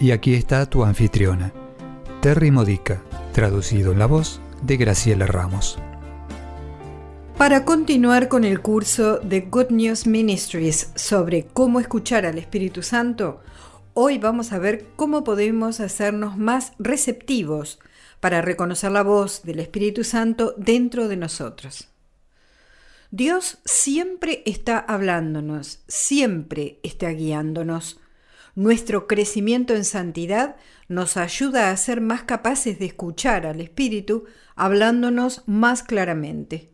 Y aquí está tu anfitriona, Terry Modica, traducido en la voz de Graciela Ramos. Para continuar con el curso de Good News Ministries sobre cómo escuchar al Espíritu Santo, hoy vamos a ver cómo podemos hacernos más receptivos para reconocer la voz del Espíritu Santo dentro de nosotros. Dios siempre está hablándonos, siempre está guiándonos. Nuestro crecimiento en santidad nos ayuda a ser más capaces de escuchar al Espíritu hablándonos más claramente.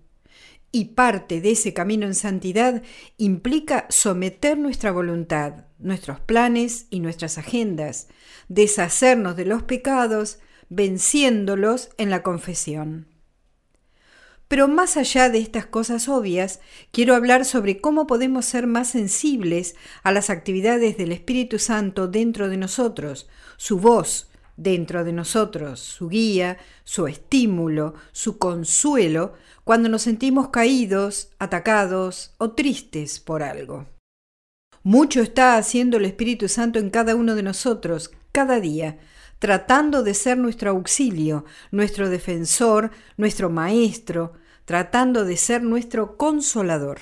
Y parte de ese camino en santidad implica someter nuestra voluntad, nuestros planes y nuestras agendas, deshacernos de los pecados, venciéndolos en la confesión. Pero más allá de estas cosas obvias, quiero hablar sobre cómo podemos ser más sensibles a las actividades del Espíritu Santo dentro de nosotros, su voz dentro de nosotros, su guía, su estímulo, su consuelo, cuando nos sentimos caídos, atacados o tristes por algo. Mucho está haciendo el Espíritu Santo en cada uno de nosotros, cada día, tratando de ser nuestro auxilio, nuestro defensor, nuestro maestro, tratando de ser nuestro consolador.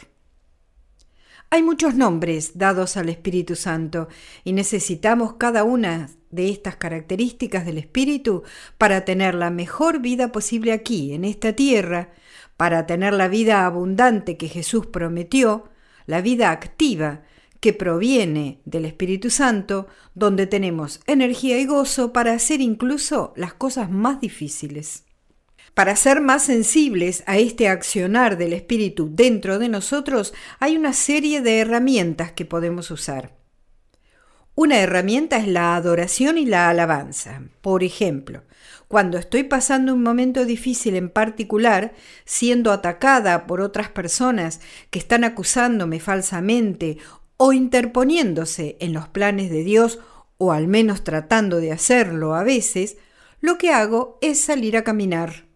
Hay muchos nombres dados al Espíritu Santo y necesitamos cada una de estas características del Espíritu para tener la mejor vida posible aquí, en esta tierra, para tener la vida abundante que Jesús prometió, la vida activa, que proviene del Espíritu Santo, donde tenemos energía y gozo para hacer incluso las cosas más difíciles. Para ser más sensibles a este accionar del Espíritu dentro de nosotros, hay una serie de herramientas que podemos usar. Una herramienta es la adoración y la alabanza. Por ejemplo, cuando estoy pasando un momento difícil en particular, siendo atacada por otras personas que están acusándome falsamente o interponiéndose en los planes de Dios, o al menos tratando de hacerlo a veces, lo que hago es salir a caminar.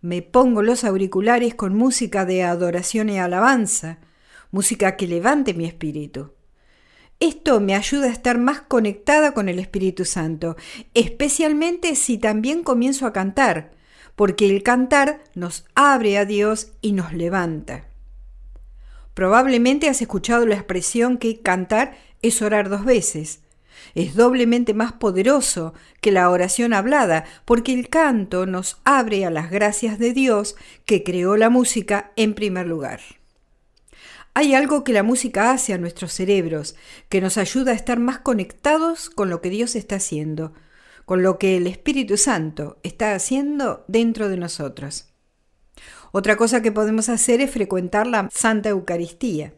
Me pongo los auriculares con música de adoración y alabanza, música que levante mi espíritu. Esto me ayuda a estar más conectada con el Espíritu Santo, especialmente si también comienzo a cantar, porque el cantar nos abre a Dios y nos levanta. Probablemente has escuchado la expresión que cantar es orar dos veces. Es doblemente más poderoso que la oración hablada, porque el canto nos abre a las gracias de Dios que creó la música en primer lugar. Hay algo que la música hace a nuestros cerebros, que nos ayuda a estar más conectados con lo que Dios está haciendo, con lo que el Espíritu Santo está haciendo dentro de nosotros. Otra cosa que podemos hacer es frecuentar la Santa Eucaristía.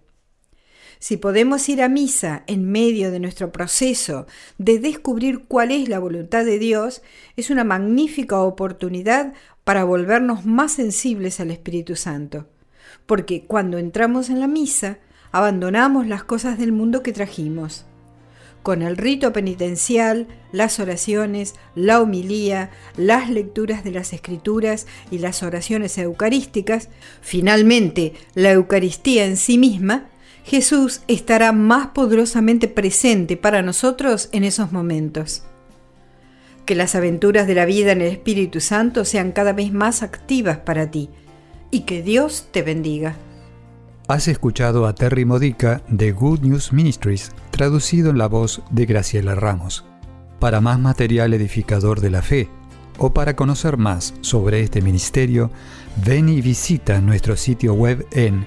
Si podemos ir a misa en medio de nuestro proceso de descubrir cuál es la voluntad de Dios, es una magnífica oportunidad para volvernos más sensibles al Espíritu Santo. Porque cuando entramos en la misa, abandonamos las cosas del mundo que trajimos con el rito penitencial, las oraciones, la homilía, las lecturas de las escrituras y las oraciones eucarísticas, finalmente la Eucaristía en sí misma, Jesús estará más poderosamente presente para nosotros en esos momentos. Que las aventuras de la vida en el Espíritu Santo sean cada vez más activas para ti y que Dios te bendiga. Has escuchado a Terry Modica de Good News Ministries, traducido en la voz de Graciela Ramos. Para más material edificador de la fe o para conocer más sobre este ministerio, ven y visita nuestro sitio web en